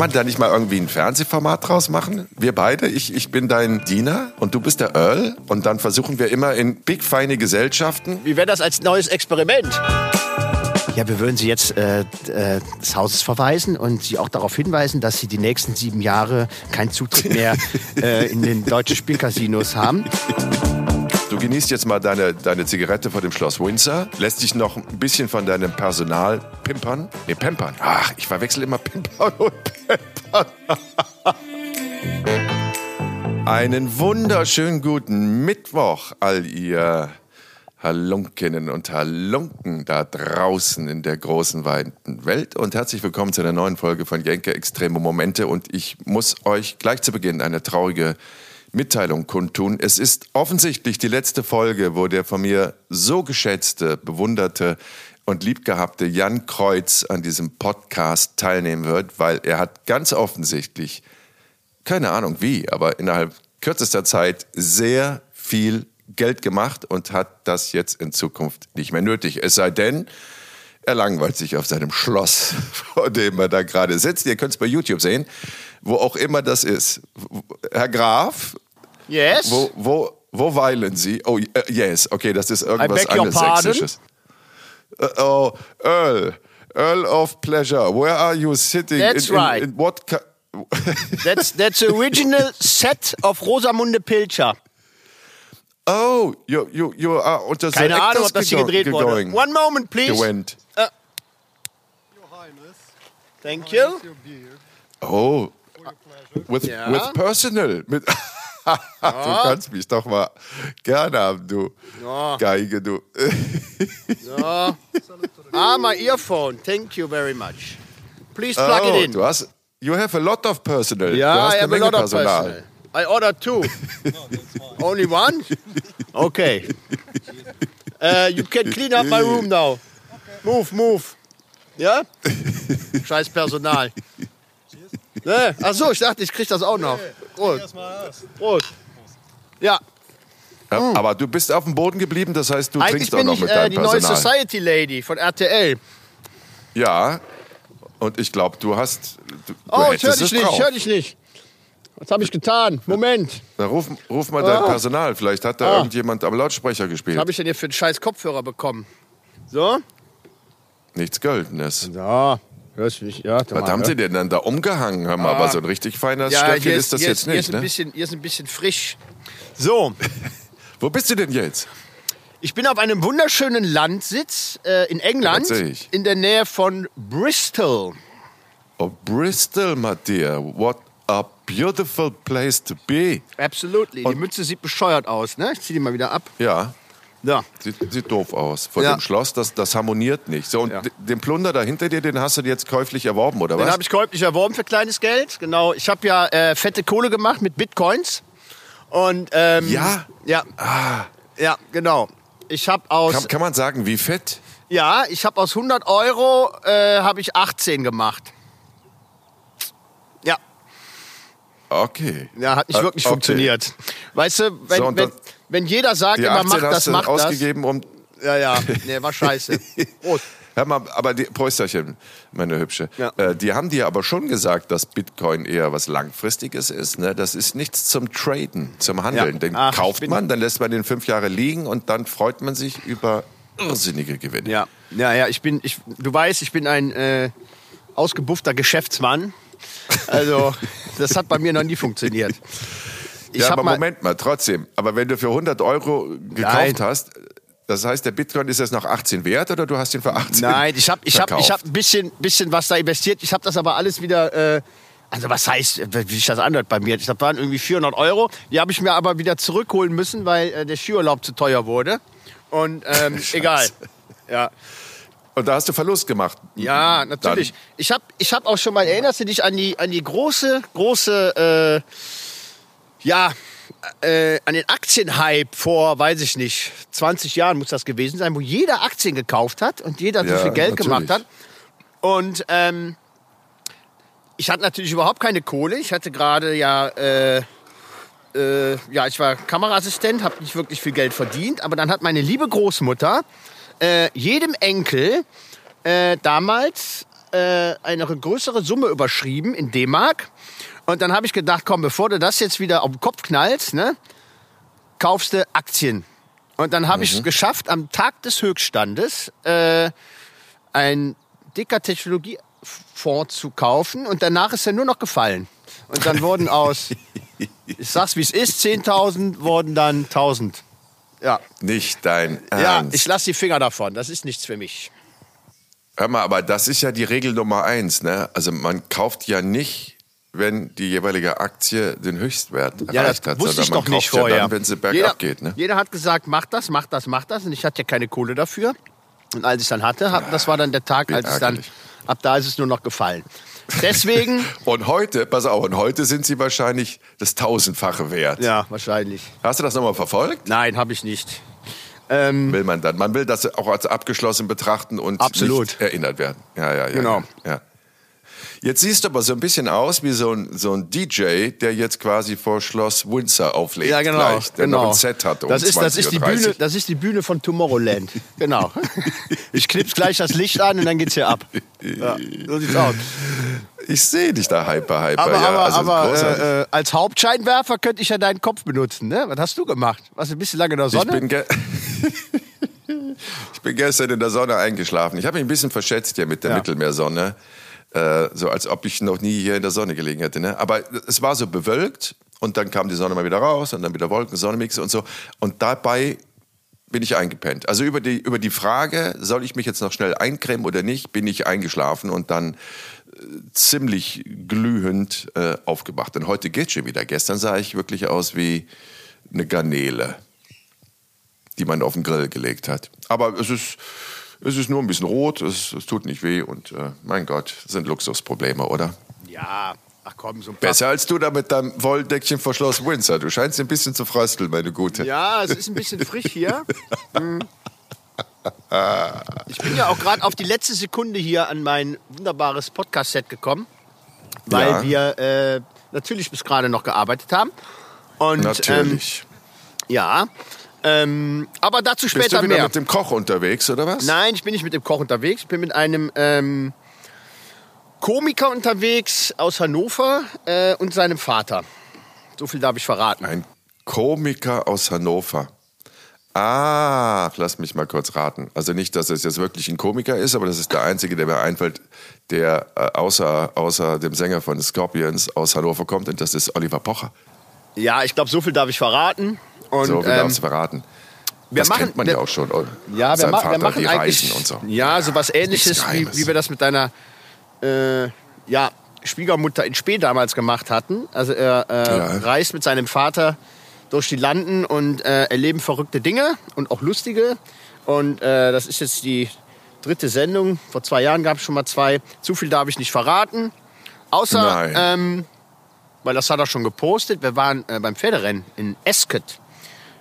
man da nicht mal irgendwie ein Fernsehformat draus machen? Wir beide, ich, ich bin dein Diener und du bist der Earl und dann versuchen wir immer in big feine Gesellschaften. Wie wäre das als neues Experiment? Ja, wir würden Sie jetzt äh, äh, des Hauses verweisen und Sie auch darauf hinweisen, dass Sie die nächsten sieben Jahre keinen Zutritt mehr äh, in den deutschen Spielcasinos haben. Du genießt jetzt mal deine, deine Zigarette vor dem Schloss Windsor, lässt dich noch ein bisschen von deinem Personal pimpern. Nee, pimpern. Ach, ich verwechsel immer pimpern und pimpern. Einen wunderschönen guten Mittwoch, all ihr Halunkinnen und Halunken da draußen in der großen, weiten Welt und herzlich willkommen zu einer neuen Folge von Jenke Extreme Momente und ich muss euch gleich zu Beginn eine traurige Mitteilung kundtun. Es ist offensichtlich die letzte Folge, wo der von mir so geschätzte, bewunderte und liebgehabte Jan Kreuz an diesem Podcast teilnehmen wird, weil er hat ganz offensichtlich, keine Ahnung wie, aber innerhalb kürzester Zeit sehr viel Geld gemacht und hat das jetzt in Zukunft nicht mehr nötig. Es sei denn, er langweilt sich auf seinem Schloss, vor dem er da gerade sitzt. Ihr könnt es bei YouTube sehen, wo auch immer das ist. Herr Graf, Yes? wo, wo, wo weilen Sie? Oh, äh, yes, okay, das ist irgendwas beg your Angelsächsisches. Äh, oh, Earl, Earl of Pleasure, where are you sitting? That's in, in, right. In what That's, that's the original set of Rosamunde Pilcher. Oh, you, you, you are unter the Keine Ahnung, actors ob das hier gedreht wurde. gegoing. One moment, please. Gewent. Your Highness, Thank you. your beer, Oh, with, Ja. with personal. Mit du kannst mich doch mal gerne haben, du Ja. Geige, du. So. Ah, my earphone. Thank you very much. Please plug oh, it in. Du hast, you have a lot of personal. du Ja, hast I have a Menge lot of Personal. personal. I ordered two. Only one? Okay. Uh, you can clean up my room now. Move, move. Ja? Scheiß Personal. Ne? Ach so, ich dachte, ich krieg das auch noch. Prost. Prost. Ja, Ja, aber du bist auf dem Boden geblieben, das heißt, du Hm. eigentlich trinkst auch bin noch ich mit äh, deinem die neue Personal. Society Lady von RTL. Ja, und ich glaube, du hast. Du, du Oh, ich höre hättest dich es nicht, drauf. ich höre dich nicht. Was habe ich getan? Moment. Dann ruf, ruf mal dein Personal. Vielleicht hat da Ah. irgendjemand am Lautsprecher gespielt. Was habe ich denn hier für einen scheiß Kopfhörer bekommen? So? Nichts Goldenes. Ja, hörst mich? Ja, Was haben sie denn dann da umgehangen? Hör mal, aber so ein richtig feiner Ah. Ja, Stöckchen hier ist das hier jetzt hier nicht, ist ein ne? bisschen, Hier ist ein bisschen frisch. So, Wo bist du denn jetzt? ich bin auf einem wunderschönen Landsitz äh, in England, in der Nähe von Bristol. Oh, Bristol, my dear. What a beautiful place to be. Absolutely. Die Und- Mütze sieht bescheuert aus, ne? Ich zieh die mal wieder ab. Ja, Ja. sieht, sieht doof aus. Vor Ja. dem Schloss, das, das harmoniert nicht. So, und Ja. den Plunder da hinter dir, den hast du jetzt käuflich erworben, oder Den was? habe ich käuflich erworben für kleines Geld. Genau. Ich habe ja äh, fette Kohle gemacht mit Bitcoins. Und ähm, Ja? ja, ja, genau. Ich habe aus Kann, kann man sagen, wie fett? ja, ich habe aus 100 Euro äh, habe ich 18 gemacht. Ja, Okay. ja, hat nicht Äh, wirklich okay. funktioniert. Weißt du, wenn, So, wenn, wenn jeder sagt immer, 18 mach hast das, du mach das. ausgegeben, um. Ja, ja, nee, war scheiße. Prost. Hör mal, aber die Prösterchen, meine Hübsche. Ja. Äh, die haben dir aber schon gesagt, dass Bitcoin eher was Langfristiges ist. Ne? Das ist nichts zum Traden, zum Handeln. Ja. Den Ach, kauft man, dann lässt man den fünf Jahre liegen und dann freut man sich über irrsinnige Gewinne. Ja, ja, ja, ich bin, ich, du weißt, ich bin ein äh, ausgebuffter Geschäftsmann. Also, das hat bei mir noch nie funktioniert. Ich ja, aber mal, Moment mal, trotzdem. Aber wenn du für 100 Euro gekauft Nein. hast, das heißt, der Bitcoin ist jetzt noch 18 wert oder du hast ihn für 18 Nein, ich habe ich hab, ich hab ein bisschen, bisschen was da investiert. Ich habe das aber alles wieder. Äh, also was heißt, wie sich das anhört bei mir? Das waren irgendwie 400 Euro. Die habe ich mir aber wieder zurückholen müssen, weil äh, der Skiurlaub zu teuer wurde. Und ähm, egal. Ja, Und da hast du Verlust gemacht. ja natürlich. Ich habe ich hab auch schon mal, erinnerst du dich an die, an die große, große, äh, ja, äh, an den Aktienhype vor, weiß ich nicht, 20 Jahren muss das gewesen sein, wo jeder Aktien gekauft hat und jeder so Ja, viel Geld gemacht natürlich. hat. Und ähm, ich hatte natürlich überhaupt keine Kohle. Ich hatte gerade ja, äh, äh, ja, ich war Kameraassistent, habe nicht wirklich viel Geld verdient. Aber dann hat meine liebe Großmutter äh, jedem Enkel äh, damals äh, eine größere Summe überschrieben in D-Mark. Und dann habe ich gedacht, komm, bevor du das jetzt wieder auf den Kopf knallst, ne, kaufst du Aktien. Und dann habe ich es geschafft, am Tag des Höchststandes äh, ein dicker Technologiefonds zu kaufen. Und danach ist er nur noch gefallen. Und dann wurden aus, ich sag's wie es ist, 10.000 wurden dann 1.000. Ja, Nicht dein ja Ernst. ich lasse die Finger davon. Das ist nichts für mich. Hör mal, aber das ist ja die Regel Nummer eins. Ne? Also man kauft ja nicht, wenn die jeweilige Aktie den Höchstwert Ja, erreicht hat, sondern ich man nicht kauft ja vorher. dann, wenn sie bergab jeder, geht. Ne? jeder hat gesagt, mach das, mach das, mach das. Und ich hatte ja keine Kohle dafür. Und als ich dann hatte, hab, das war dann der Tag, als es dann, ab da ist es nur noch gefallen. Deswegen, Und heute, pass auf, und heute sind sie wahrscheinlich das tausendfache wert. ja, wahrscheinlich. Hast du das nochmal verfolgt? Nein, habe ich nicht. Ähm, Will man dann. Man will das auch als abgeschlossen betrachten und Absolut. nicht erinnert werden. Ja, ja, ja. Genau. Ja. Jetzt siehst du aber so ein bisschen aus wie so ein, so ein DJ, der jetzt quasi vor Schloss Windsor auflegt. ja, genau. Gleich, der genau. noch ein Set hat um das, ist, das, ist die 20.30 Uhr. Bühne, das ist die Bühne von Tomorrowland. genau. Ich knips gleich das Licht an und dann geht's hier ab. Ja, so sieht's aus. Ich sehe dich da hyper, hyper. Aber, ja, aber, also aber äh, äh, als Hauptscheinwerfer könnte ich ja deinen Kopf benutzen. Ne? Was hast du gemacht? Warst du ein bisschen lange in der Ich Sonne? bin, ge ich bin gestern in der Sonne eingeschlafen. Ich habe mich ein bisschen verschätzt hier mit der Ja. Mittelmeersonne. Äh, so als ob ich noch nie hier in der Sonne gelegen hätte. Ne? Aber es war so bewölkt und dann kam die Sonne mal wieder raus und dann wieder Wolken, Sonnenmix und so. Und dabei bin ich eingepennt. Also über die, über die Frage, soll ich mich jetzt noch schnell eincremen oder nicht, bin ich eingeschlafen und dann äh, ziemlich glühend äh, aufgewacht. Denn heute geht schon wieder. Gestern sah ich wirklich aus wie eine Garnele, die man auf den Grill gelegt hat. Aber es ist, es ist nur ein bisschen rot, es, es tut nicht weh und äh, mein Gott, sind Luxusprobleme, oder? Ja, ach komm, so ein paar. Besser als du da mit deinem Wolldeckchen vor Schloss Windsor. Du scheinst ein bisschen zu frösteln, meine Gute. Ja, es ist ein bisschen frisch hier. Hm. Ich bin ja auch gerade auf die letzte Sekunde hier an mein wunderbares Podcast-Set gekommen, weil Ja. wir äh, natürlich bis gerade noch gearbeitet haben. Und, Natürlich. Ähm, ja, ähm, aber dazu Bist später du wieder mehr. mit dem Koch unterwegs, oder was? Nein, ich bin nicht mit dem Koch unterwegs. Ich bin mit einem ähm, Komiker unterwegs aus Hannover äh, und seinem Vater. So viel darf ich verraten. Ein Komiker aus Hannover. Ach, lass mich mal kurz raten. Also nicht, dass es jetzt wirklich ein Komiker ist, aber das ist der einzige, der mir einfällt, der äh, außer, außer dem Sänger von Scorpions aus Hannover kommt und das ist Oliver Pocher. Ja, ich glaube, so viel darf ich verraten. Und, So, wir ähm, darfst verraten. wir das machen- kennt man wir- ja auch schon. oder? Ja, wir, ma Vater, wir machen die eigentlich Reisen und so. ja sowas Ähnliches, wie, wie wir das mit deiner äh, ja, Schwiegermutter in Spee damals gemacht hatten. Also er äh, Ja. reist mit seinem Vater durch die Landen und äh, erleben verrückte Dinge und auch lustige. Und äh, das ist jetzt die dritte Sendung. Vor zwei Jahren gab es schon mal zwei. Zu viel darf ich nicht verraten. Außer, ähm, weil das hat er schon gepostet, wir waren äh, beim Pferderennen in Esket.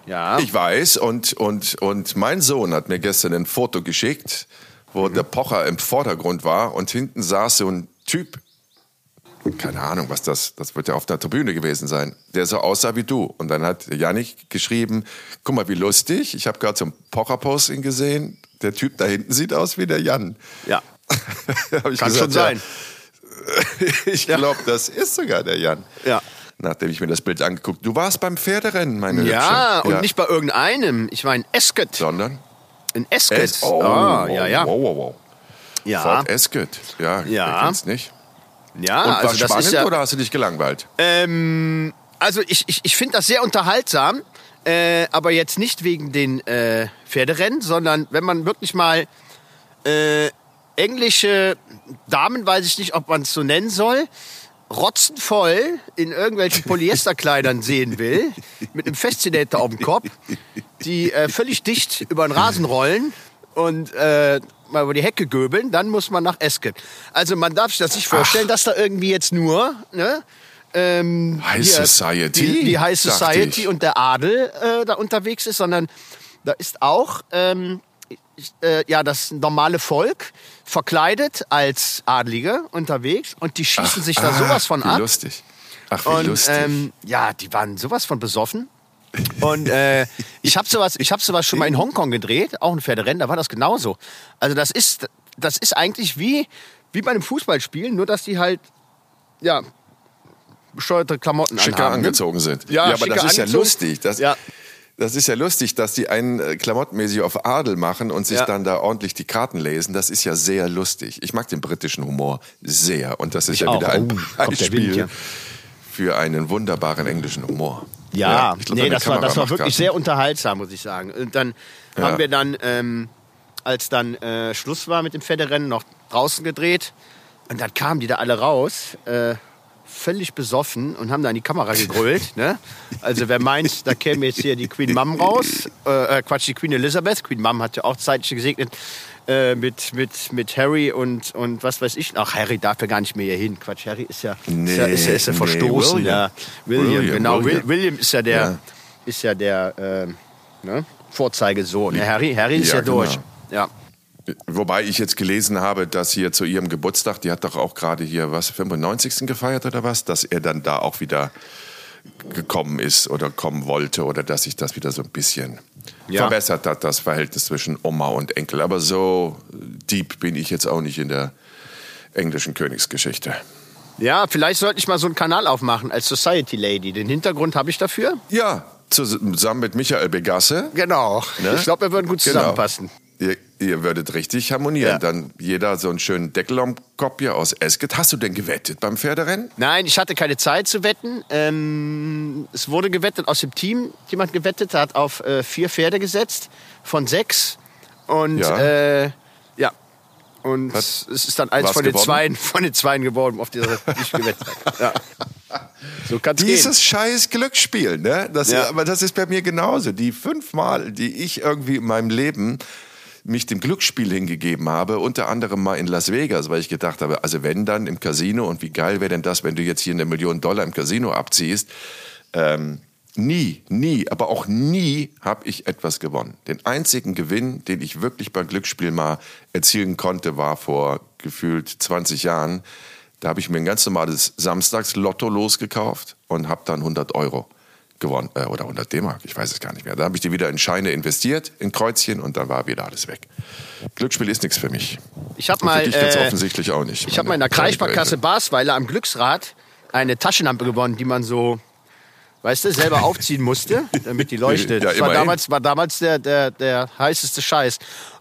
Ja. Ich weiß und, und, und mein Sohn hat mir gestern ein Foto geschickt, wo Mhm. der Pocher im Vordergrund war und hinten saß so ein Typ, keine Ahnung, was das, das wird ja auf der Tribüne gewesen sein, der so aussah wie du. Und dann hat Janik geschrieben, guck mal, wie lustig, ich habe gerade so ein Pocher-Posting gesehen, der Typ da hinten sieht aus wie der Jan. ja. Kann gesagt, schon sein. Ja, ich glaube, das ist sogar der Jan. Ja. Nachdem ich mir das Bild angeguckt Du warst beim Pferderennen, meine Ja, Hübsche. und nicht bei irgendeinem. Ich war in Esket. Sondern? In Esket. Es- oh, ah, wow, ja, ja. Wow, wow, wow. Ja, Fort Esket. Ja, Ja. kennt's nicht. ja Und also war das spannend ist ja. oder hast du dich gelangweilt? Ähm, also ich, ich, ich finde das sehr unterhaltsam, äh, aber jetzt nicht wegen den äh, Pferderennen, sondern wenn man wirklich mal äh, englische Damen, weiß ich nicht, ob man es so nennen soll, rotzenvoll in irgendwelchen Polyesterkleidern sehen will, mit einem Faszinator auf dem Kopf, die äh, völlig dicht über den Rasen rollen und äh, mal über die Hecke göbeln, dann muss man nach Esken. Also man darf sich das nicht vorstellen, dass da irgendwie jetzt nur ne, ähm, High hier Society, die, die High Society und der Adel äh, da unterwegs ist, sondern da ist auch ähm, äh, ja das normale Volk verkleidet als Adlige unterwegs und die schießen sich da Ah, sowas von wie ab. lustig. Ach, wie Und lustig. ähm, ja, die waren sowas von besoffen. Und äh, ich habe sowas, ich habe sowas schon mal in Hongkong gedreht, auch ein Pferderennen, da war das genauso. Also das ist, das ist eigentlich wie wie bei einem Fußballspiel, nur dass die halt, ja, bescheuerte Klamotten Schicker anhaben. ne? angezogen sind. Ja, aber schicker das ist ja lustig. Das, Ja. Das ist ja lustig, dass die einen äh, klamottmäßig auf Adel machen und sich Ja. dann da ordentlich die Karten lesen. Das ist ja sehr lustig. Ich mag den britischen Humor sehr. Und das ist ja auch. wieder ein Oh, Wind Beispiel hier. für einen wunderbaren englischen Humor. Ja, ich glaub, nee, das war, das war wirklich grad- sehr unterhaltsam, muss ich sagen. Und dann Ja. haben wir dann, ähm, als dann äh, Schluss war mit dem Pferderennen, noch draußen gedreht. Und dann kamen die da alle raus, äh, völlig besoffen und haben da in die Kamera gegrölt. ne? Also wer meint, da käme jetzt hier die Queen Mum raus, äh, äh, Quatsch, die Queen Elizabeth. Queen Mum hat ja auch zeitlich gesegnet. äh, Mit, mit, mit Harry und, und was weiß ich. Ach, Harry darf ja gar nicht mehr hier hin. Quatsch, Harry ist ja, ist ja, ist ja, ist ja Nee, verstoßen. William. Ja, William, William, genau. William. William. Ist ja der, Ja. ist ja der ähm, ne? Vorzeigesohn. Harry, Harry ist Ja, ja, durch. genau. Ja. Wobei ich jetzt gelesen habe, dass hier zu ihrem Geburtstag, die hat doch auch gerade hier was, 95. gefeiert oder was, dass er dann da auch wieder gekommen ist oder kommen wollte oder dass sich das wieder so ein bisschen Ja. verbessert hat, das Verhältnis zwischen Oma und Enkel. Aber so deep bin ich jetzt auch nicht in der englischen Königsgeschichte. ja, vielleicht sollte ich mal so einen Kanal aufmachen als Society Lady. Den Hintergrund habe ich dafür. Ja, zusammen mit Michael Begasse. Genau. Ne? Ich glaube, wir würden gut Genau. zusammenpassen. Ihr, ihr würdet richtig harmonieren. Ja. Dann jeder so einen schönen Deckel am Kopf hier aus Esket. Hast du denn gewettet beim Pferderennen? Nein, ich hatte keine Zeit zu wetten. Ähm, es wurde gewettet aus dem Team. Jemand gewettet hat auf äh, vier Pferde gesetzt von sechs. Und Ja. äh, ja. Und Hat es ist dann eins von den? Zweien, von den Zweien geworden, auf die ich gewettet habe. Ja. So kann's gehen. Dieses scheiß Glücksspiel, ne? Das, Ja. Aber das ist bei mir genauso. Die fünfmal, die ich irgendwie in meinem Leben mich dem Glücksspiel hingegeben habe, unter anderem mal in Las Vegas, weil ich gedacht habe, also wenn dann im Casino und wie geil wäre denn das, wenn du jetzt hier eine Million Dollar im Casino abziehst, ähm, nie, nie, aber auch nie habe ich etwas gewonnen. Den einzigen Gewinn, den ich wirklich beim Glücksspiel mal erzielen konnte, war vor gefühlt 20 Jahren. Da habe ich mir ein ganz normales Samstags-Lotto losgekauft und habe dann 100 Euro gewonnen. Äh, oder 100 D-Mark, ich weiß es gar nicht mehr. Da habe ich die wieder in Scheine investiert, in Kreuzchen und dann war wieder alles weg. Glücksspiel ist nichts für mich. Ich habe mal, dich ganz äh, offensichtlich auch nicht. ich habe mal in der Kreissparkasse Geräte. Basweiler am Glücksrad eine Taschenlampe gewonnen, die man so, weißt du, selber aufziehen musste, damit die leuchtet. Ja, das war damals, war damals der, der, der heißeste Scheiß.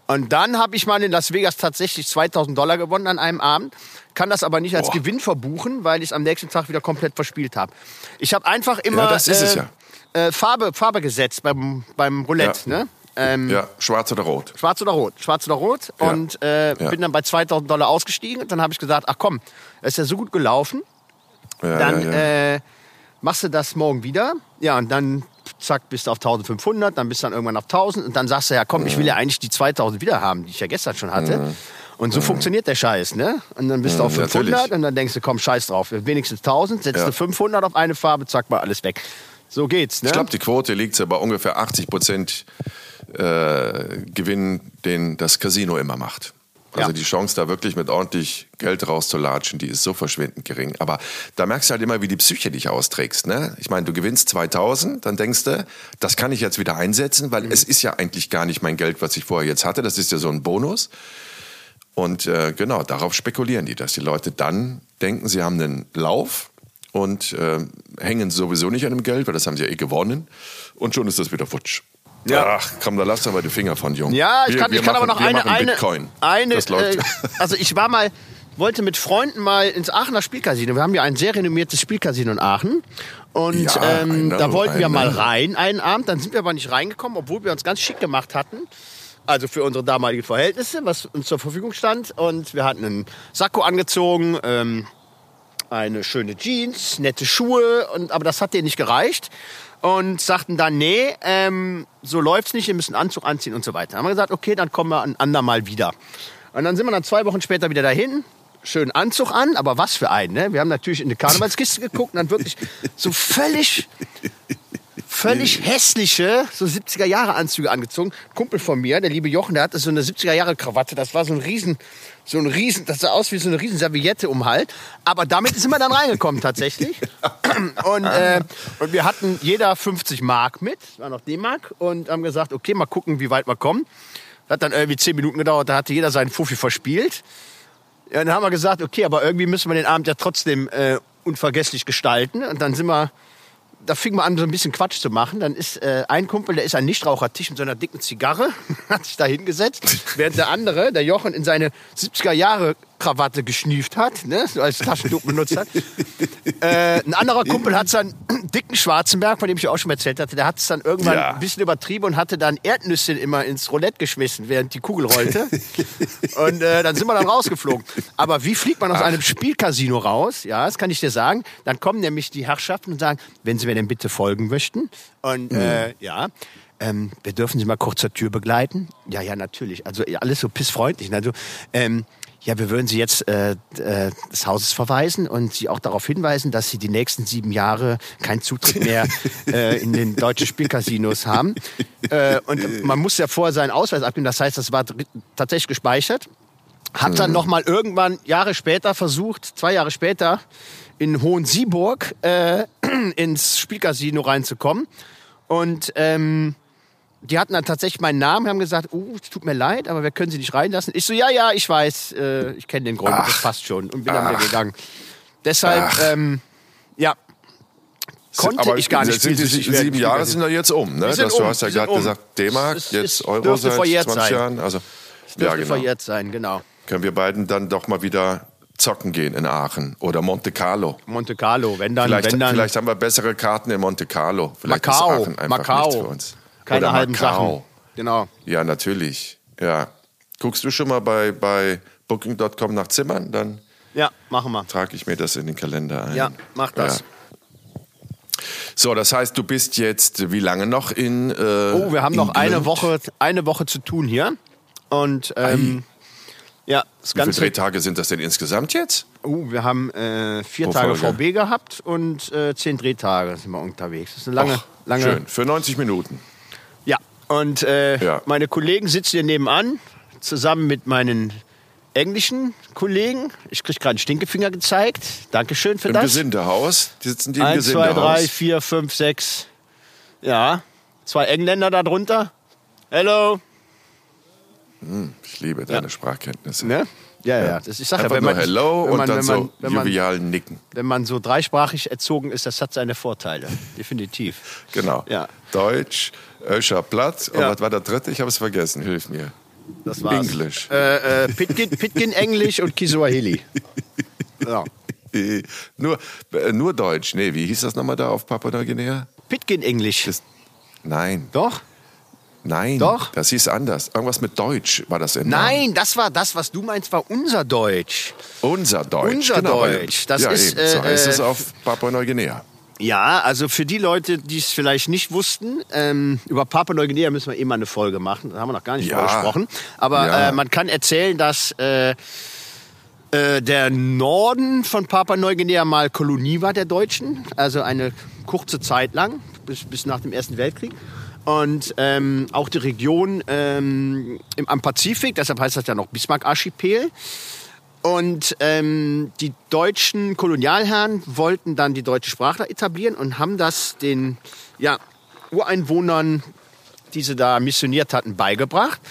Und dann habe ich mal in Las Vegas tatsächlich 2000 Dollar gewonnen an einem Abend, kann das aber nicht als Boah. Gewinn verbuchen, weil ich es am nächsten Tag wieder komplett verspielt habe. Ich habe einfach immer das ist es äh, ja. äh, Farbe, Farbe gesetzt beim, beim Roulette. Ja. Ne? Ähm, Ja, schwarz oder rot. Schwarz oder rot? Schwarz oder rot? Ja. Und äh, Ja. bin dann bei 2000 Dollar ausgestiegen. Und dann habe ich gesagt, ach komm, es ist ja so gut gelaufen. Ja, Dann ja, ja. Äh, machst du das morgen wieder. Ja, und dann zack, bist du auf 1500, dann bist du dann irgendwann auf 1000. Und dann sagst du, ja komm, ich will ja eigentlich die 2000 wieder haben, die ich ja gestern schon hatte. Und so funktioniert der Scheiß, ne? Und dann bist du auf Mhm, 500 natürlich. und dann denkst du, komm, scheiß drauf, wenigstens 1000, setzt du 500 auf eine Farbe, zack, mal alles weg. So geht's, ne? Ich glaube, die Quote liegt so bei ungefähr 80 Prozent äh, Gewinn, den das Casino immer macht. Also Ja. die Chance, da wirklich mit ordentlich Geld rauszulatschen, die ist so verschwindend gering. Aber da merkst du halt immer, wie die Psyche dich austrägst. Ne? Ich meine, du gewinnst 2000, dann denkst du, das kann ich jetzt wieder einsetzen, weil es ist ja eigentlich gar nicht mein Geld, was ich vorher jetzt hatte. Das ist ja so ein Bonus. Und äh, genau, darauf spekulieren die, dass die Leute dann denken, sie haben einen Lauf und äh, hängen sowieso nicht an dem Geld, weil das haben sie ja eh gewonnen. Und schon ist das wieder futsch. Ja. Ach, komm, da lass doch mal die Finger von, Jung. Ja, ich Wir- kann, wir ich kann aber machen- noch eine, machen eine, Bitcoin. eine das läuft. äh, also ich war mal, wollte mit Freunden mal ins Aachener Spielcasino. Wir haben ja ein sehr renommiertes Spielcasino in Aachen. Und Ja, ähm, know, da wollten wir mal rein einen Abend. Dann sind wir aber nicht reingekommen, obwohl wir uns ganz schick gemacht hatten. Also für unsere damaligen Verhältnisse, was uns zur Verfügung stand. Und wir hatten einen Sakko angezogen, ähm, eine schöne Jeans, nette Schuhe, und, aber das hat denen nicht gereicht. Und sagten dann, nee, ähm, so läuft's nicht, wir müssen einen Anzug anziehen und so weiter. Haben wir gesagt, okay, dann kommen wir ein andermal wieder. Und dann sind wir dann zwei Wochen später wieder dahin, schönen Anzug an, aber was für einen, ne? Wir haben natürlich in die Karnevalskiste geguckt und dann wirklich so völlig, völlig hässliche, so 70er Jahre Anzüge angezogen. Kumpel von mir, der liebe Jochen, der hatte so eine 70er Jahre Krawatte, das war so ein riesen, so ein riesen, das sah aus wie so eine riesen Serviette um Hals. Aber damit sind wir dann reingekommen tatsächlich. Und, äh, und wir hatten jeder 50 Mark mit, das war noch D-Mark, und haben gesagt, okay, mal gucken, wie weit wir kommen. Das hat dann irgendwie 10 Minuten gedauert, da hatte jeder seinen Fuffi verspielt. Ja, dann haben wir gesagt, okay, aber irgendwie müssen wir den Abend ja trotzdem äh, unvergesslich gestalten. Und dann sind wir, da fing man an, so ein bisschen Quatsch zu machen. Dann ist äh, ein Kumpel, der ist ein Nichtrauchertisch mit so einer dicken Zigarre, hat sich da hingesetzt, während der andere, der Jochen, in seine 70er Jahre Krawatte geschnieft hat, ne, als Taschentuch benutzt hat. äh, ein anderer Kumpel hat seinen dicken Schwarzenberg, von dem ich auch schon erzählt hatte, der hat es dann irgendwann Ja. ein bisschen übertrieben und hatte dann Erdnüsse immer ins Roulette geschmissen, während die Kugel rollte. und äh, dann sind wir dann rausgeflogen. Aber wie fliegt man aus einem Spielcasino raus? Ja, das kann ich dir sagen. Dann kommen nämlich die Herrschaften und sagen, wenn Sie mir denn bitte folgen möchten. Und äh, ja. Ähm, wir dürfen Sie mal kurz zur Tür begleiten? Ja, ja, natürlich. Also alles so pissfreundlich. Also, ähm, ja, wir würden Sie jetzt äh, äh, des Hauses verweisen und Sie auch darauf hinweisen, dass Sie die nächsten sieben Jahre keinen Zutritt mehr äh, in den deutschen Spielcasinos haben. Äh, und man muss ja vorher seinen Ausweis abgeben. Das heißt, das war tatsächlich gespeichert. Hat dann noch mal irgendwann Jahre später versucht, zwei Jahre später in Hohensieburg äh, ins Spielcasino reinzukommen. Und ähm, die hatten dann tatsächlich meinen Namen, haben gesagt, uh, es tut mir leid, aber wir können sie nicht reinlassen. Ich so, ja, ja, ich weiß, äh, ich kenne den Grund, das passt schon. Und bin dann wieder gegangen. Deshalb, ähm, ja, konnte Aber ich gar nicht sind die sieben Jahre sind doch jetzt um, ne? Das, du um, hast ja gerade um. gesagt, D-Mark, Es- jetzt es Euro seit verjährt 20 sein. Jahren. Also, dürfte ja, genau. verjährt sein, genau. Können wir beiden dann doch mal wieder zocken gehen in Aachen oder Monte Carlo. Monte Carlo, wenn dann, Vielleicht, wenn dann. vielleicht haben wir bessere Karten in Monte Carlo. Vielleicht Macau, Macau. Keine oder halben Macau. Sachen. Genau. Ja, natürlich. Ja. Guckst du schon mal bei, bei Booking.com nach Zimmern? Dann Ja, machen wir. trage ich mir das in den Kalender ein. Ja, mach das. Ja. So, das heißt, du bist jetzt wie lange noch in. Äh, Oh, wir haben noch eine? Woche, eine Woche zu tun hier. Und ähm, ja, das Wie viele Ganze. Drehtage sind das denn insgesamt jetzt? Uh, wir haben äh, vier Pro Tage Folge. VB gehabt und äh, zehn Drehtage sind wir unterwegs. Das ist eine lange, Och, lange. Schön, für 90 Minuten. Ja. Und äh, Ja. meine Kollegen sitzen hier nebenan, zusammen mit meinen englischen Kollegen. Ich kriege gerade einen Stinkefinger gezeigt. Dankeschön für Im das. Gesindehaus. Die sitzen die im Eins, zwei, Gesindehaus. drei, vier, fünf, sechs. Ja. Zwei Engländer darunter. Hello. Ich liebe deine Sprachkenntnisse. Ne? Ja, ja. Das, ich sag ja, wenn man, Hello wenn und man, dann wenn man, so wenn man, jovial nicken. wenn man so dreisprachig erzogen ist, das hat seine Vorteile. Definitiv. Genau. Ja. Deutsch, Öscher Platt. Und Ja. was war der dritte? Ich habe es vergessen. Hilf mir. Das war's. Englisch. Äh, äh, Pitkin, Pitkin Englisch und Kiswahili. Ja. Nur, äh, nur Deutsch. Nee, wie hieß das nochmal da auf Papua-Neuguinea? Pitkin Englisch. Das- Nein, Doch? nein. Doch. Das hieß anders. Irgendwas mit Deutsch war das in Nein, das war das, was du meinst, war unser Deutsch. Unser Deutsch. Unser genau, Deutsch. Das ja, ist, eben. so äh, heißt äh, es auf Papua-Neuguinea. Ja, also für die Leute, die es vielleicht nicht wussten, ähm, über Papua-Neuguinea müssen wir eh mal eine Folge machen. Da haben wir noch gar nicht Ja. gesprochen. Aber Ja. äh, man kann erzählen, dass äh, äh, der Norden von Papua-Neuguinea mal Kolonie war der Deutschen. Also eine kurze Zeit lang, bis, bis nach dem Ersten Weltkrieg. Und ähm, auch die Region ähm, im, am Pazifik, deshalb heißt das ja noch Bismarck-Archipel. Und ähm, die deutschen Kolonialherren wollten dann die deutsche Sprache etablieren und haben das den ja, Ureinwohnern, die sie da missioniert hatten, beigebracht.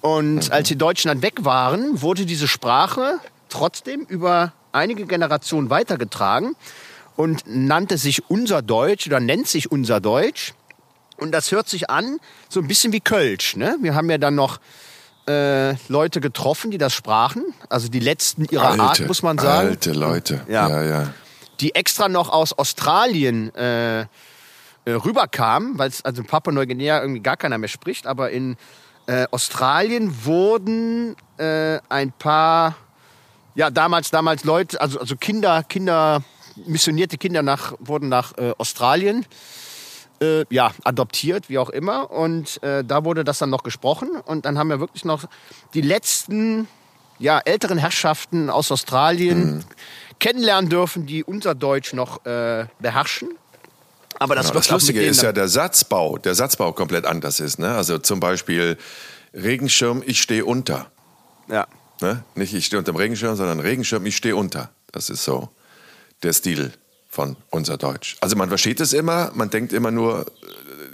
Und als die Deutschen dann weg waren, wurde diese Sprache trotzdem über einige Generationen weitergetragen und nannte sich unser Deutsch oder nennt sich unser Deutsch. Und das hört sich an so ein bisschen wie Kölsch. Ne? Wir haben ja dann noch äh, Leute getroffen, die das sprachen. Also die letzten ihrer Art, muss man sagen. Alte Leute. Ja. ja. ja. Die extra noch aus Australien äh, äh, rüberkamen, weil es also in Papua-Neuguinea irgendwie gar keiner mehr spricht. Aber in äh, Australien wurden äh, ein paar, ja damals, damals Leute, also, also Kinder, Kinder, missionierte Kinder nach, wurden nach äh, Australien äh, ja, adoptiert, wie auch immer. Und äh, da wurde das dann noch gesprochen. Und dann haben wir wirklich noch die letzten ja, älteren Herrschaften aus Australien kennenlernen dürfen, die unser Deutsch noch äh, beherrschen. Aber das, Genau, wird das Lustige ist ja, der Satzbau, der Satzbau komplett anders ist. Ne? Also zum Beispiel Regenschirm, ich stehe unter. ja. Ne? Nicht ich stehe unter dem Regenschirm, sondern Regenschirm, ich stehe unter. Das ist so der Stil von unser Deutsch. Also man versteht es immer, man denkt immer nur,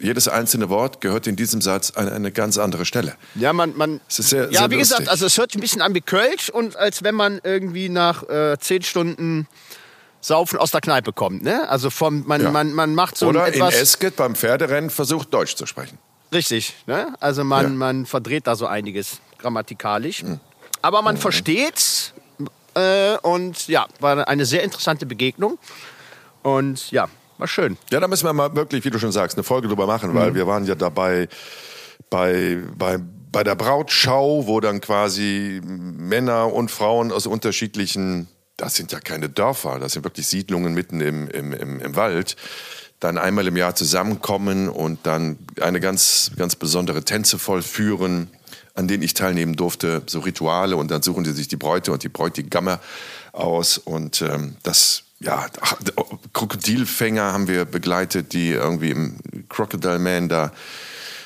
äh, jedes einzelne Wort gehört in diesem Satz an eine ganz andere Stelle. Ja, man, man sehr- ja, sehr wie gesagt, lustig. also es hört ein bisschen an wie Kölsch und als wenn man irgendwie nach äh, zehn Stunden Saufen aus der Kneipe kommt. Ne? Also vom, man, Ja. man, man macht so Oder ein in etwas Esket beim Pferderennen versucht, Deutsch zu sprechen. richtig. Ne? Also man, Ja. Man verdreht da so einiges grammatikalisch. Aber man versteht's äh, und ja, war eine sehr interessante Begegnung und ja, war schön. Ja, da müssen wir mal wirklich, wie du schon sagst, eine Folge drüber machen, Mhm. weil wir waren ja dabei bei, bei, bei der Brautschau, wo dann quasi Männer und Frauen aus unterschiedlichen, das sind ja keine Dörfer, das sind wirklich Siedlungen mitten im, im, im, im Wald, dann einmal im Jahr zusammenkommen und dann eine ganz, ganz besondere Tänze vollführen, an denen ich teilnehmen durfte, so Rituale und dann suchen sie sich die Bräute und die Bräutigamme aus und ähm, das ja, ach, Krokodilfänger haben wir begleitet, die irgendwie im Crocodile Man da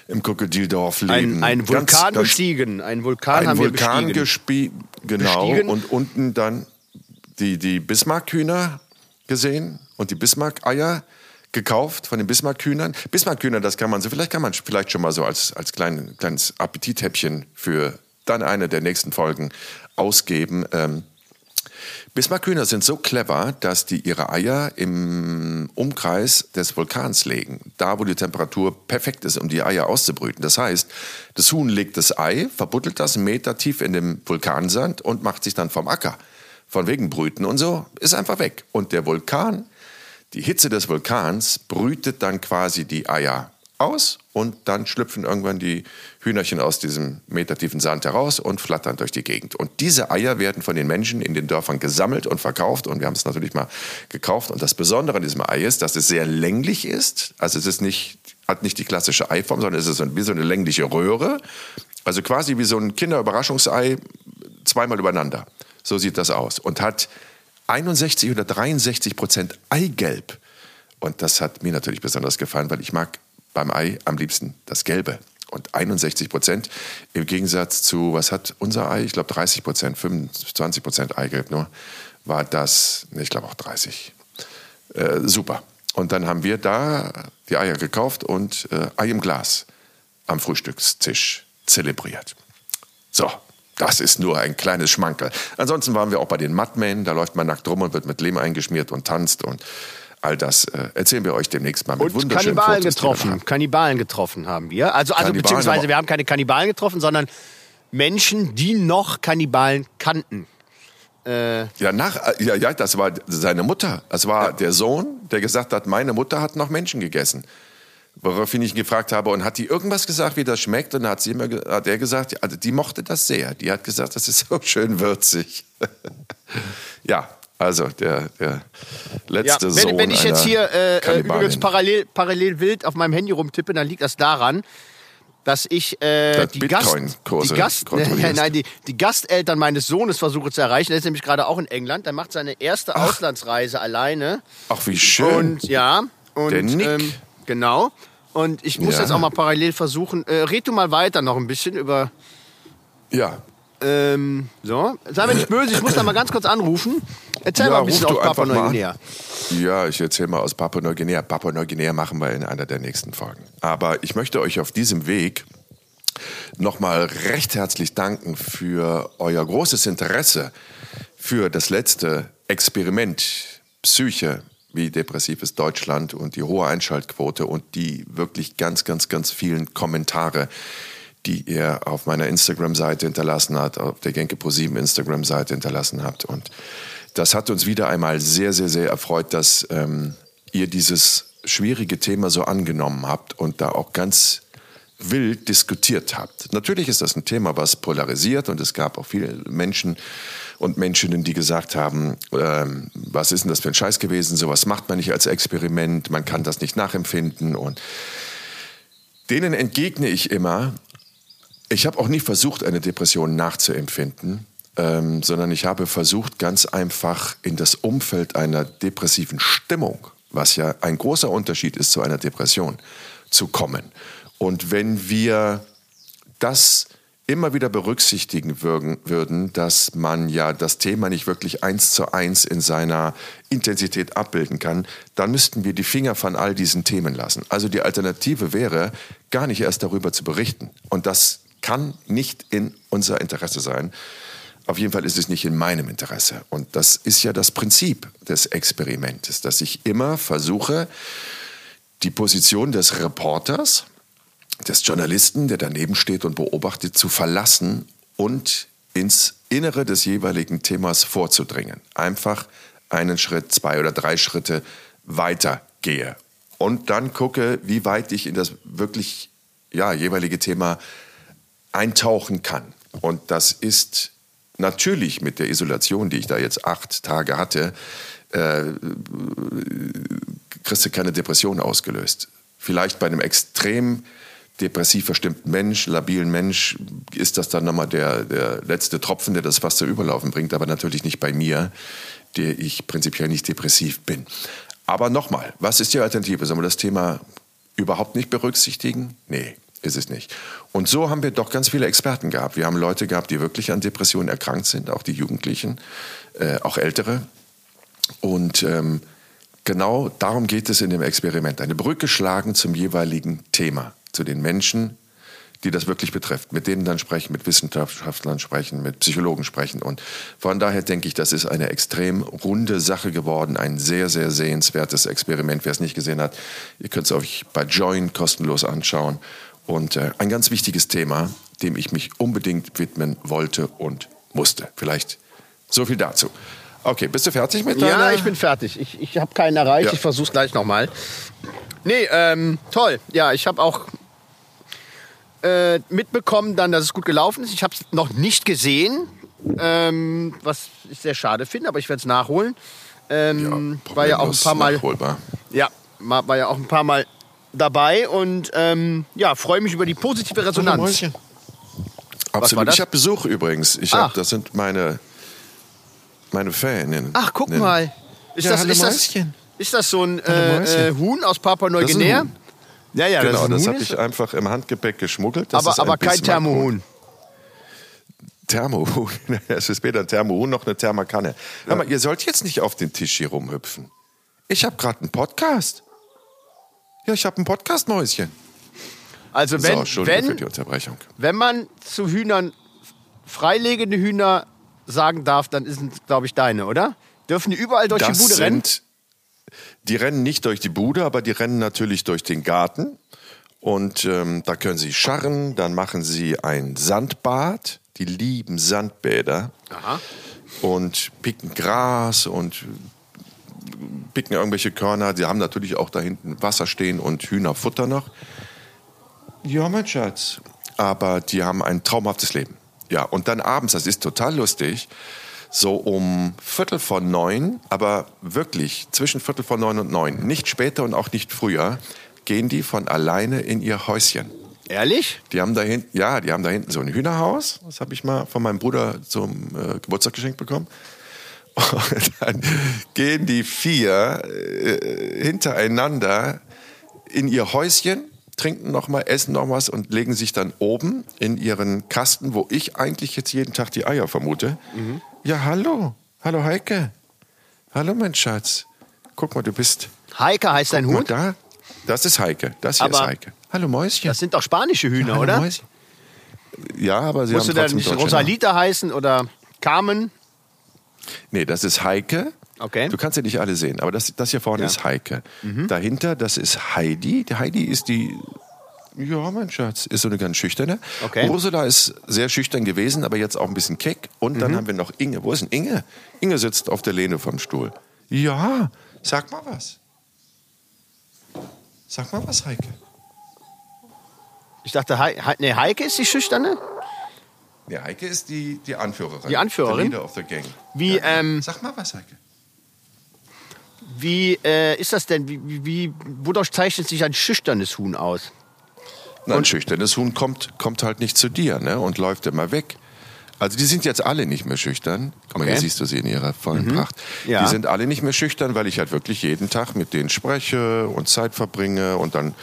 im Krokodildorf leben. Ein, ein Ganz- Vulkan ganz- bestiegen. Ein Vulkan ein haben Vulkan wir bestiegen. genau Bestiegen. und unten dann die die Bismarck-Hühner gesehen und die Bismarck-Eier gekauft von den Bismarck-Hühnern. Bismarck-Hühner, das kann man so, vielleicht kann man vielleicht schon mal so als, als klein, kleines Appetithäppchen für dann eine der nächsten Folgen ausgeben. Ähm, Bismarckhühner sind so clever, dass die ihre Eier im Umkreis des Vulkans legen. Da, wo die Temperatur perfekt ist, um die Eier auszubrüten. Das heißt, das Huhn legt das Ei, verbuddelt das einen Meter tief in dem Vulkansand und macht sich dann vom Acker. Von wegen Brüten und so, ist einfach weg. Und der Vulkan, die Hitze des Vulkans brütet dann quasi die Eier aus und dann schlüpfen irgendwann die Hühnerchen aus diesem metertiefen Sand heraus und flattern durch die Gegend. Und diese Eier werden von den Menschen in den Dörfern gesammelt und verkauft und wir haben es natürlich mal gekauft. Und das Besondere an diesem Ei ist, dass es sehr länglich ist. Also es ist nicht, hat nicht die klassische Eiform, sondern es ist wie so eine längliche Röhre. Also quasi wie so ein Kinderüberraschungsei zweimal übereinander. So sieht das aus. Und hat 61 oder 63 Prozent Eigelb. Und das hat mir natürlich besonders gefallen, weil ich mag beim Ei am liebsten das Gelbe. Und 61 Prozent im Gegensatz zu, was hat unser Ei? Ich glaube 30 Prozent, 25 Prozent Eigelb nur, war das, ich glaube auch 30. Äh, super. Und dann haben wir da die Eier gekauft und äh, Ei im Glas am Frühstückstisch zelebriert. So, das ist nur ein kleines Schmankerl. Ansonsten waren wir auch bei den Mudmen, da läuft man nackt rum und wird mit Lehm eingeschmiert und tanzt und all das äh, erzählen wir euch demnächst mal mit Und wunderschönen Kannibalen Fotos, getroffen. Kannibalen getroffen haben wir. Also, also Kannibalen, beziehungsweise wir haben keine Kannibalen getroffen, sondern Menschen, die noch Kannibalen kannten. Ja, nach, äh, ja, ja, das war seine Mutter. Das war der Sohn, der gesagt hat, meine Mutter hat noch Menschen gegessen. Woraufhin ich ihn gefragt habe, und hat die irgendwas gesagt, wie das schmeckt? Und dann hat, sie immer, hat er gesagt, ja, also die mochte das sehr. Die hat gesagt, das ist so schön würzig. ja, also der, der letzte Ja, Sohn wenn, wenn ich jetzt hier äh, äh, übrigens parallel, parallel wild auf meinem Handy rumtippe, dann liegt das daran, dass ich äh, Das die, Gast, die, Gast, nein, die, die Gasteltern meines Sohnes versuche zu erreichen. Der ist nämlich gerade auch in England. Der macht seine erste Auslandsreise alleine. Ach, wie schön. Und ja, und Der Nick. Ähm, genau. Und ich muss Ja. jetzt auch mal parallel versuchen. Äh, red du mal weiter noch ein bisschen über. ja, Ähm, so, sei mir nicht böse, ich muss da mal ganz kurz anrufen. Erzähl Ja, mal ein bisschen aus Papua einfach mal an. Neuguinea. Ja, ich erzähle mal aus Papua-Neuguinea. Papua-Neuguinea machen wir in einer der nächsten Folgen. Aber ich möchte euch auf diesem Weg nochmal recht herzlich danken für euer großes Interesse für das letzte Experiment Psyche, wie depressiv ist Deutschland und die hohe Einschaltquote und die wirklich ganz, ganz, ganz vielen Kommentare, die ihr auf meiner Instagram-Seite hinterlassen habt, auf der Genke ProSieben Instagram-Seite hinterlassen habt. Und das hat uns wieder einmal sehr, sehr, sehr erfreut, dass ähm, ihr dieses schwierige Thema so angenommen habt und da auch ganz wild diskutiert habt. Natürlich ist das ein Thema, was polarisiert und es gab auch viele Menschen und Menschinnen, die gesagt haben, ähm, was ist denn das für ein Scheiß gewesen, sowas macht man nicht als Experiment, man kann das nicht nachempfinden und denen entgegne ich immer, ich habe auch nie versucht, eine Depression nachzuempfinden, ähm, sondern ich habe versucht, ganz einfach in das Umfeld einer depressiven Stimmung, was ja ein großer Unterschied ist zu einer Depression, zu kommen. Und wenn wir das immer wieder berücksichtigen würden, würden, dass man ja das Thema nicht wirklich eins zu eins in seiner Intensität abbilden kann, dann müssten wir die Finger von all diesen Themen lassen. Also die Alternative wäre, gar nicht erst darüber zu berichten. Und das kann nicht in unser Interesse sein. Auf jeden Fall ist es nicht in meinem Interesse. Und das ist ja das Prinzip des Experimentes, dass ich immer versuche, die Position des Reporters, des Journalisten, der daneben steht und beobachtet, zu verlassen und ins Innere des jeweiligen Themas vorzudringen. Einfach einen Schritt, zwei oder drei Schritte weiter gehe und dann gucke, wie weit ich in das wirklich ja, jeweilige Thema eintauchen kann. Und das ist natürlich mit der Isolation, die ich da jetzt acht Tage hatte, äh, kriegst du keine Depression ausgelöst. Vielleicht bei einem extrem depressiv verstimmten Mensch, labilen Mensch, ist das dann nochmal der, der letzte Tropfen, der das fast zu überlaufen bringt, aber natürlich nicht bei mir, der ich prinzipiell nicht depressiv bin. Aber nochmal, was ist die Alternative? Sollen wir das Thema überhaupt nicht berücksichtigen? Nee, ist es nicht. Und so haben wir doch ganz viele Experten gehabt. Wir haben Leute gehabt, die wirklich an Depressionen erkrankt sind, auch die Jugendlichen, äh, auch Ältere. Und ähm, genau darum geht es in dem Experiment. Eine Brücke schlagen zum jeweiligen Thema zu den Menschen, die das wirklich betrifft, mit denen dann sprechen, mit Wissenschaftlern sprechen, mit Psychologen sprechen. Und von daher denke ich, das ist eine extrem runde Sache geworden, ein sehr, sehr sehenswertes Experiment. Wer es nicht gesehen hat, ihr könnt es euch bei Join kostenlos anschauen. Und äh, ein ganz wichtiges Thema, dem ich mich unbedingt widmen wollte und musste. Vielleicht so viel dazu. Okay, bist du fertig mit deiner? Ja, ich bin fertig. Ich, ich habe keinen erreicht. Ja. Ich versuche es gleich nochmal. Nee, ähm, toll. Ja, ich habe auch äh, mitbekommen, dann, dass es gut gelaufen ist. Ich habe es noch nicht gesehen, ähm, was ich sehr schade finde, aber ich werde es nachholen. Ähm, war ja auch ein paar Mal, Nachholbar. ja, war ja auch ein paar Mal dabei und ähm, ja, freue mich über die positive Resonanz. war Absolut. das? Ich habe Besuch übrigens. Ich Ach. hab, das sind meine, meine Faninnen. Ach, guck Nen- mal. Ist, Ja, das, hallo ist, das, Mäuschen. ist das so ein Hallo äh, Mäuschen. äh, Huhn aus Papua-Neuguinea? Huhn. Ja, ja, Genau, das, das ist ein habe Huhn. ich einfach im Handgepäck geschmuggelt. Das ist aber ein aber kein. Thermohuhn. Thermohuhn. Es ist weder ein Thermohuhn noch eine Thermakanne. Hör mal, ihr sollt jetzt nicht auf den Tisch hier rumhüpfen. Ich habe gerade einen Podcast. Ja, ich habe einen Podcast, Mäuschen. Also so, wenn, für wenn, die Unterbrechung. wenn man zu Hühnern freilegende Hühner sagen darf, dann sind es, glaube ich, deine, oder? Dürfen die überall durch Das die Bude rennen? sind, die rennen nicht durch die Bude, aber die rennen natürlich durch den Garten. Und ähm, da können sie scharren, dann machen sie ein Sandbad. Die lieben Sandbäder. Aha. Und picken Gras und picken irgendwelche Körner. Die haben natürlich auch da hinten Wasser stehen und Hühnerfutter noch. Ja, mein Schatz. Aber die haben ein traumhaftes Leben. Ja, und dann abends, das ist total lustig, so um Viertel vor neun, aber wirklich zwischen Viertel vor neun und neun, nicht später und auch nicht früher, gehen die von alleine in ihr Häuschen. Ehrlich? Die haben da hinten, ja, die haben da hinten so ein Hühnerhaus. Das habe ich mal von meinem Bruder zum äh, Geburtstag geschenkt bekommen. Und dann gehen die vier äh, hintereinander in ihr Häuschen, trinken noch mal, essen noch was und legen sich dann oben in ihren Kasten, wo ich eigentlich jetzt jeden Tag die Eier vermute. Ja, hallo. Hallo Heike. Hallo mein Schatz. Guck mal, du bist Heike heißt dein Huhn? da. Das ist Heike. Das hier ist Aber- Heike. Hallo Mäuschen. Das sind doch spanische Hühner, Hallo, oder? Mäuschen. Ja, aber sie Musst du haben dann trotzdem nicht deutsche Rosalita heißen oder Carmen? Nee, das ist Heike. Okay. Du kannst sie nicht alle sehen, aber das, das hier vorne Ja. Mhm. ist Heike. Dahinter, das ist Heidi. Die Heidi ist die, ja, mein Schatz, ist so eine ganz schüchterne. Okay. Ursula ist sehr schüchtern gewesen, aber jetzt auch ein bisschen keck. Und Mhm. dann haben wir noch Inge. Wo ist denn Inge? Inge sitzt auf der Lehne vom Stuhl. Ja, sag mal was. Sag mal was, Heike. Ich dachte, Hei- Hei- nee, Heike ist die Schüchterne? Ja, Heike ist die, die Anführerin. Die Anführerin? The leader of the gang. Wie, ähm, Sag mal was, Heike. wie äh, ist das denn? Wie, wie, wodurch zeichnet sich ein schüchternes Huhn aus? Na, ein schüchternes Huhn kommt, kommt halt nicht zu dir ne, und läuft immer weg. Also die sind jetzt alle nicht mehr schüchtern. Guck mal, Okay. hier siehst du sie in ihrer vollen Pracht. Ja. Die sind alle nicht mehr schüchtern, weil ich halt wirklich jeden Tag mit denen spreche und Zeit verbringe und dann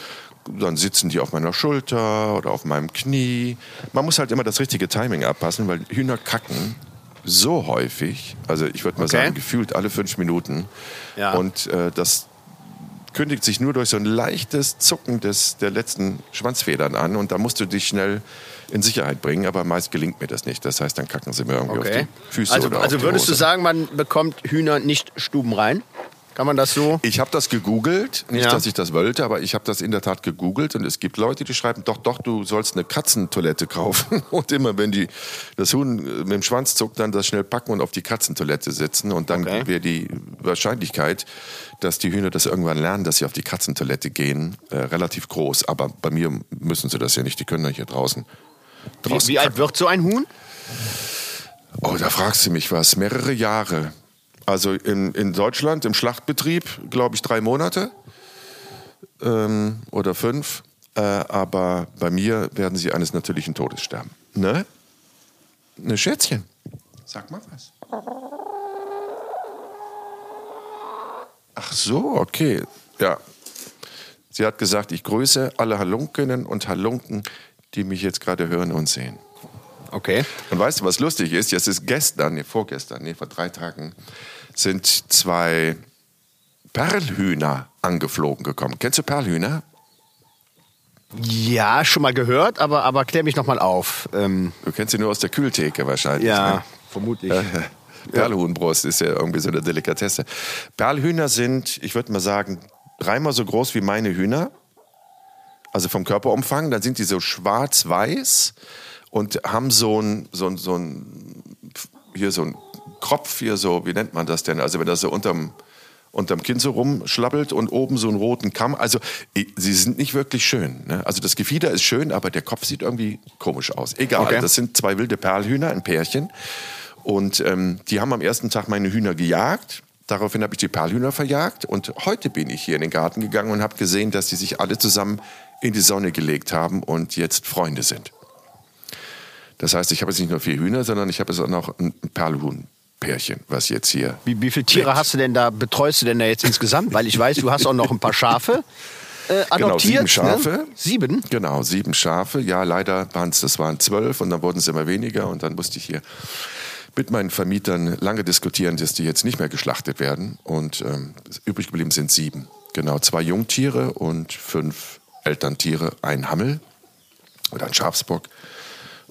dann sitzen die auf meiner Schulter oder auf meinem Knie. Man muss halt immer das richtige Timing abpassen, weil Hühner kacken so häufig, also ich würde mal Okay. sagen, gefühlt alle fünf Minuten. Ja. Und äh, das kündigt sich nur durch so ein leichtes Zucken des, der letzten Schwanzfedern an und da musst du dich schnell in Sicherheit bringen, aber meist gelingt mir das nicht. Das heißt, dann kacken sie mir irgendwie auf Okay. die Füße Also, oder also auf die würdest du Hose. sagen, man bekommt Hühner nicht stubenrein? Kann man das so? Ich habe das gegoogelt, nicht, Ja. dass ich das wollte, aber ich habe das in der Tat gegoogelt und es gibt Leute, die schreiben, doch, doch, du sollst eine Katzentoilette kaufen und immer, wenn die das Huhn äh, mit dem Schwanz zuckt, dann das schnell packen und auf die Katzentoilette setzen und dann Okay. wäre die Wahrscheinlichkeit, dass die Hühner das irgendwann lernen, dass sie auf die Katzentoilette gehen, äh, relativ groß. Aber bei mir müssen sie das ja nicht, die können ja hier draußen. Wie, draußen wie alt kacken. wird so ein Huhn? Oh, da fragst du mich was. Mehrere Jahre. Also in, in Deutschland im Schlachtbetrieb, glaube ich, drei Monate ähm, oder fünf. Äh, aber bei mir werden sie eines natürlichen Todes sterben. Ne? Ne Schätzchen. Sag mal was. Ach so, okay. Ja. Sie hat gesagt, ich grüße alle Halunkinnen und Halunken, die mich jetzt gerade hören und sehen. Okay. Und weißt du, was lustig ist? Jetzt ist gestern, nee, vorgestern, nee, vor drei Tagen, sind zwei Perlhühner angeflogen gekommen. Kennst du Perlhühner? Ja, schon mal gehört, aber, aber klär mich noch mal auf. Ähm, Du kennst sie nur aus der Kühltheke wahrscheinlich. ja, vermutlich. Ne? Perlhuhnbrust ist ja irgendwie so eine Delikatesse. Perlhühner sind, ich würde mal sagen, dreimal so groß wie meine Hühner. Also vom Körperumfang. Dann sind die so schwarz-weiß und haben so ein, so ein, so ein, hier so ein Kropf, hier so, wie nennt man das denn? Also wenn das so unterm, unterm Kinn so rumschlabbelt und oben so einen roten Kamm. Also sie sind nicht wirklich schön. Ne? Also das Gefieder ist schön, aber der Kopf sieht irgendwie komisch aus. Egal, Okay. das sind zwei wilde Perlhühner, ein Pärchen. Und ähm, die haben am ersten Tag meine Hühner gejagt. Daraufhin habe ich die Perlhühner verjagt. Und heute bin ich hier in den Garten gegangen und habe gesehen, dass die sich alle zusammen in die Sonne gelegt haben und jetzt Freunde sind. Das heißt, ich habe jetzt nicht nur vier Hühner, sondern ich habe jetzt auch noch ein Perlhuhn-Pärchen, was jetzt hier. Wie, wie viele Tiere lebt. hast du denn da, betreust du denn da jetzt insgesamt? Weil ich weiß, du hast auch noch ein paar Schafe äh, adoptiert. Genau, sieben Ne? Schafe. Sieben? Genau, sieben Schafe. Ja, leider waren es, das waren zwölf und dann wurden es immer weniger und dann musste ich hier mit meinen Vermietern lange diskutieren, dass die jetzt nicht mehr geschlachtet werden und ähm, übrig geblieben sind sieben. Genau, zwei Jungtiere und fünf Elterntiere, ein Hammel oder ein Schafsbock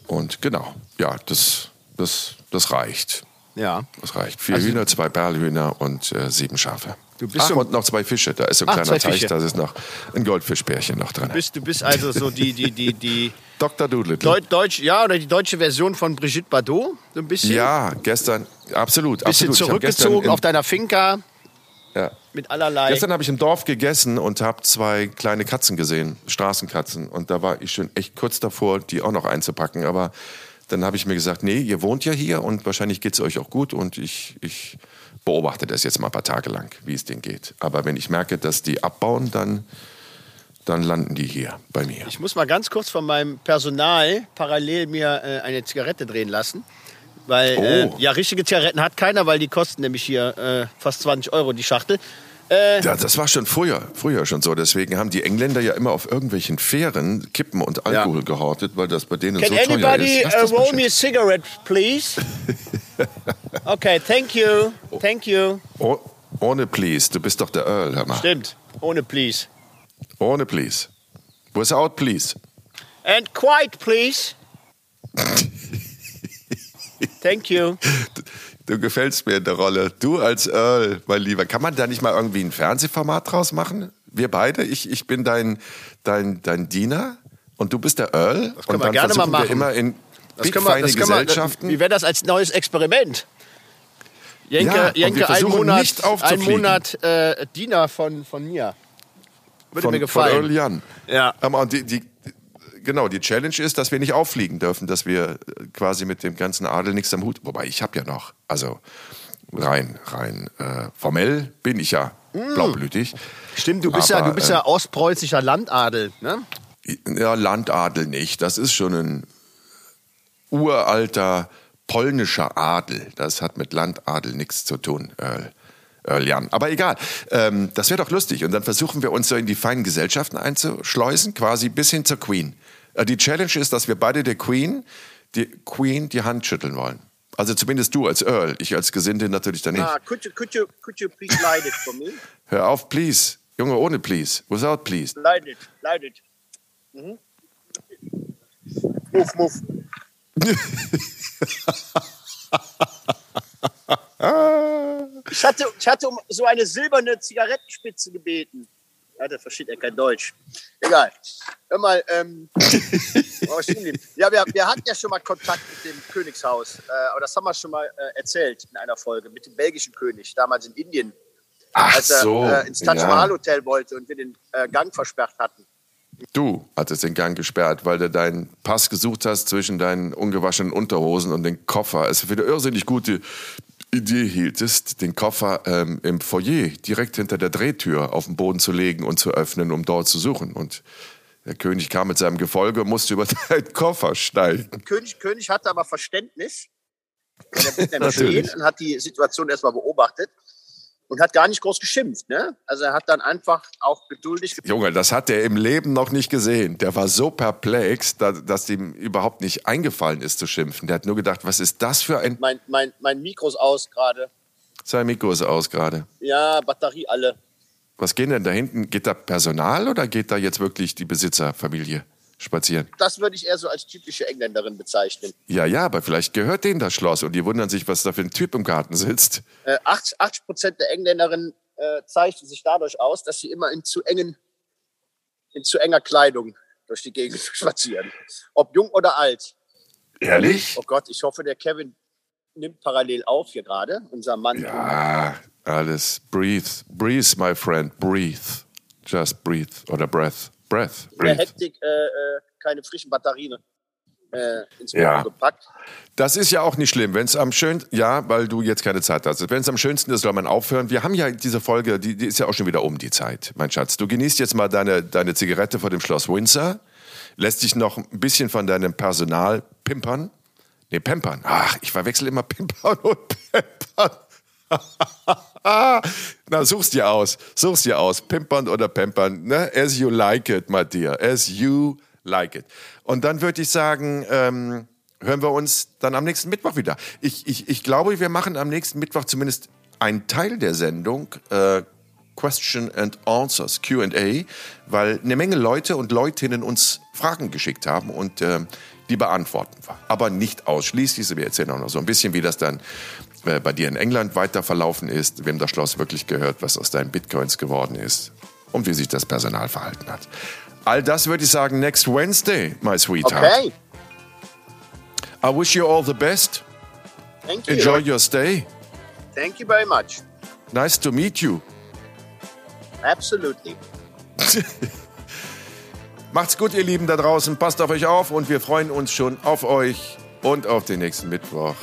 und genau, ja, das, das, das reicht. Ja. Das reicht. Vier Also- Hühner, zwei Perlhühner und äh, sieben Schafe. Du bist Ach, und noch zwei Fische. Da ist so ein Ach, kleiner Teich, Fische. da ist noch ein Goldfischpärchen noch drin. Du bist, du bist also so die, die, die, die Dr. Doolittle. Deu Deutsch, ja, oder die deutsche Version von Brigitte Bardot, so ein bisschen. Ja, gestern, absolut. Bisschen absolut. Zurückgezogen auf deiner Finca. Mit allerlei. Gestern habe ich im Dorf gegessen und habe zwei kleine Katzen gesehen, Straßenkatzen. Und da war ich schon echt kurz davor, die auch noch einzupacken. Aber dann habe ich mir gesagt, nee, ihr wohnt ja hier und wahrscheinlich geht es euch auch gut. Und ich, ich beobachte das jetzt mal ein paar Tage lang, wie es denen geht. Aber wenn ich merke, dass die abbauen, dann, dann landen die hier bei mir. Ich muss mal ganz kurz von meinem Personal parallel mir äh, eine Zigarette drehen lassen. Weil, äh, Oh. ja, richtige Zigaretten hat keiner, weil die kosten nämlich hier äh, fast 20 Euro die Schachtel. Äh, Ja, das war schon früher, früher schon so. Deswegen haben die Engländer ja immer auf irgendwelchen Fähren Kippen und Alkohol gehortet, weil das bei denen Can so teuer anybody ist. Lass uh, das mal roll me a cigarette, please? okay, thank you. Thank you. Oh, ohne Please, du bist doch der Earl, hör mal. Stimmt. Ohne please. Ohne Please. Without Please. And quiet, please. Thank you. Du gefällst mir in der Rolle. Du als Earl, mein Lieber. Kann man da nicht mal irgendwie ein Fernsehformat draus machen? Wir beide? Ich, ich bin dein, dein, dein Diener und du bist der Earl. Das können und wir gerne mal wir machen. immer in Das big können wir, das können wir, Gesellschaften. wie wäre das als neues Experiment? Jenke, Ja, wir Jenke ein versuchen Monat, ein. Monat äh, Diener von, von mir. Würde mir von, von Earl gefallen. Jan. Ja. Aber und die, die, genau, die Challenge ist, dass wir nicht auffliegen dürfen, dass wir äh, quasi mit dem ganzen Adel nichts am Hut. Wobei ich habe ja noch, also rein, rein äh, formell bin ich ja blaublütig. Stimmt, du bist, ja, Aber, du bist ja ostpreußischer Landadel. Ne? äh, ja, Landadel nicht. Das ist schon ein uralter polnischer Adel. Das hat mit Landadel nichts zu tun. Earl Jan. Aber egal, ähm, das wäre doch lustig. Und dann versuchen wir uns so in die feinen Gesellschaften einzuschleusen, quasi bis hin zur Queen. Äh, die Challenge ist, dass wir beide der Queen, die Queen die Hand schütteln wollen. Also zumindest du als Earl, ich als Gesinde natürlich dann nicht. Ah, could you, could you, could you please light it for me? Hör auf, please. Junge, ohne please. Without please. Light it, light it. Mhm. Move, move. Ich hatte, ich hatte um so eine silberne Zigarettenspitze gebeten. Ja, der versteht ja kein Deutsch. Egal. Hör mal, ähm, ja, wir, wir hatten ja schon mal Kontakt mit dem Königshaus. Äh, aber das haben wir schon mal äh, erzählt in einer Folge mit dem belgischen König, damals in Indien. Ach als er so. äh, ins Taj ja. Mahal Hotel wollte und wir den äh, Gang versperrt hatten. Du hattest den Gang gesperrt, weil du deinen Pass gesucht hast zwischen deinen ungewaschenen Unterhosen und den Koffer. Es für eine irrsinnig gute Idee hieltest, den Koffer ähm, im Foyer direkt hinter der Drehtür auf den Boden zu legen und zu öffnen, um dort zu suchen. Und der König kam mit seinem Gefolge und musste über deinen Koffer steigen. König, König hatte aber Verständnis. Der blieb nämlich Natürlich. stehen und hat die Situation erstmal beobachtet und hat gar nicht groß geschimpft. Ne? Also er hat dann einfach auch geduldig Junge, das hat er im Leben noch nicht gesehen. Der war so perplex, da, dass ihm überhaupt nicht eingefallen ist zu schimpfen. Der hat nur gedacht, was ist das für ein... mein, mein, mein Mikro ist aus gerade. Sein Mikro ist aus gerade. Ja, Batterie alle. Was geht denn da hinten? Geht da Personal oder geht da jetzt wirklich die Besitzerfamilie spazieren? Das würde ich eher so als typische Engländerin bezeichnen. Ja, ja, aber vielleicht gehört denen das Schloss und die wundern sich, was da für ein Typ im Garten sitzt. Äh, 80 80 Prozent der Engländerinnen äh, zeichnen sich dadurch aus, dass sie immer in zu engen, in zu enger Kleidung durch die Gegend spazieren. Ob jung oder alt. Ehrlich? Oh Gott, ich hoffe, der Kevin nimmt parallel auf hier gerade, unser Mann. Ja, alles. Breathe. Breathe, my friend. Breathe. Just breathe. Oder breath. Breath. Der Breathe. Hektik äh, äh, keine frischen Batterien äh, ins Ja. Mikro gepackt. Das ist ja auch nicht schlimm, wenn es am schönsten, ja, weil du jetzt keine Zeit hast. Wenn es am schönsten ist, soll man aufhören. Wir haben ja diese Folge, die, die ist ja auch schon wieder um die Zeit, mein Schatz. Du genießt jetzt mal deine, deine Zigarette vor dem Schloss Windsor, lässt dich noch ein bisschen von deinem Personal pimpern. Nee, pampern. Ach, ich verwechsel immer pimpern und pampern. Na, such's dir aus. Such's dir aus. Pimpern oder pampern. Ne? As you like it, my dear. As you like it. Und dann würde ich sagen, ähm, hören wir uns dann am nächsten Mittwoch wieder. Ich, ich, ich glaube, wir machen am nächsten Mittwoch zumindest einen Teil der Sendung. Äh, Question and Answers, QA, weil eine Menge Leute und Leutinnen uns Fragen geschickt haben und ähm, die beantworten wir. Aber nicht ausschließlich. Wir erzählen auch noch so ein bisschen, wie das dann äh, bei dir in England weiter verlaufen ist, wem das Schloss wirklich gehört, was aus deinen Bitcoins geworden ist und wie sich das Personal verhalten hat. All das würde ich sagen, next Wednesday, my sweetheart. Okay, I wish you all the best. thank you. Enjoy your stay. Thank you very much. Nice to meet you. Absolutely. Macht's gut, ihr Lieben da draußen. Passt auf euch auf und wir freuen uns schon auf euch und auf den nächsten Mittwoch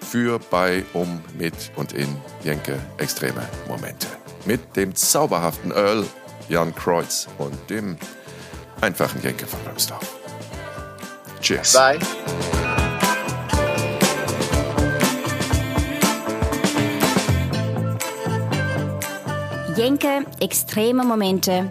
für, bei, um, mit und in Jenke Extreme Momente. Mit dem zauberhaften Earl Jan Kreuz und dem einfachen Jenke von Römsdorf. Cheers. Bye. Jenke Extreme Momente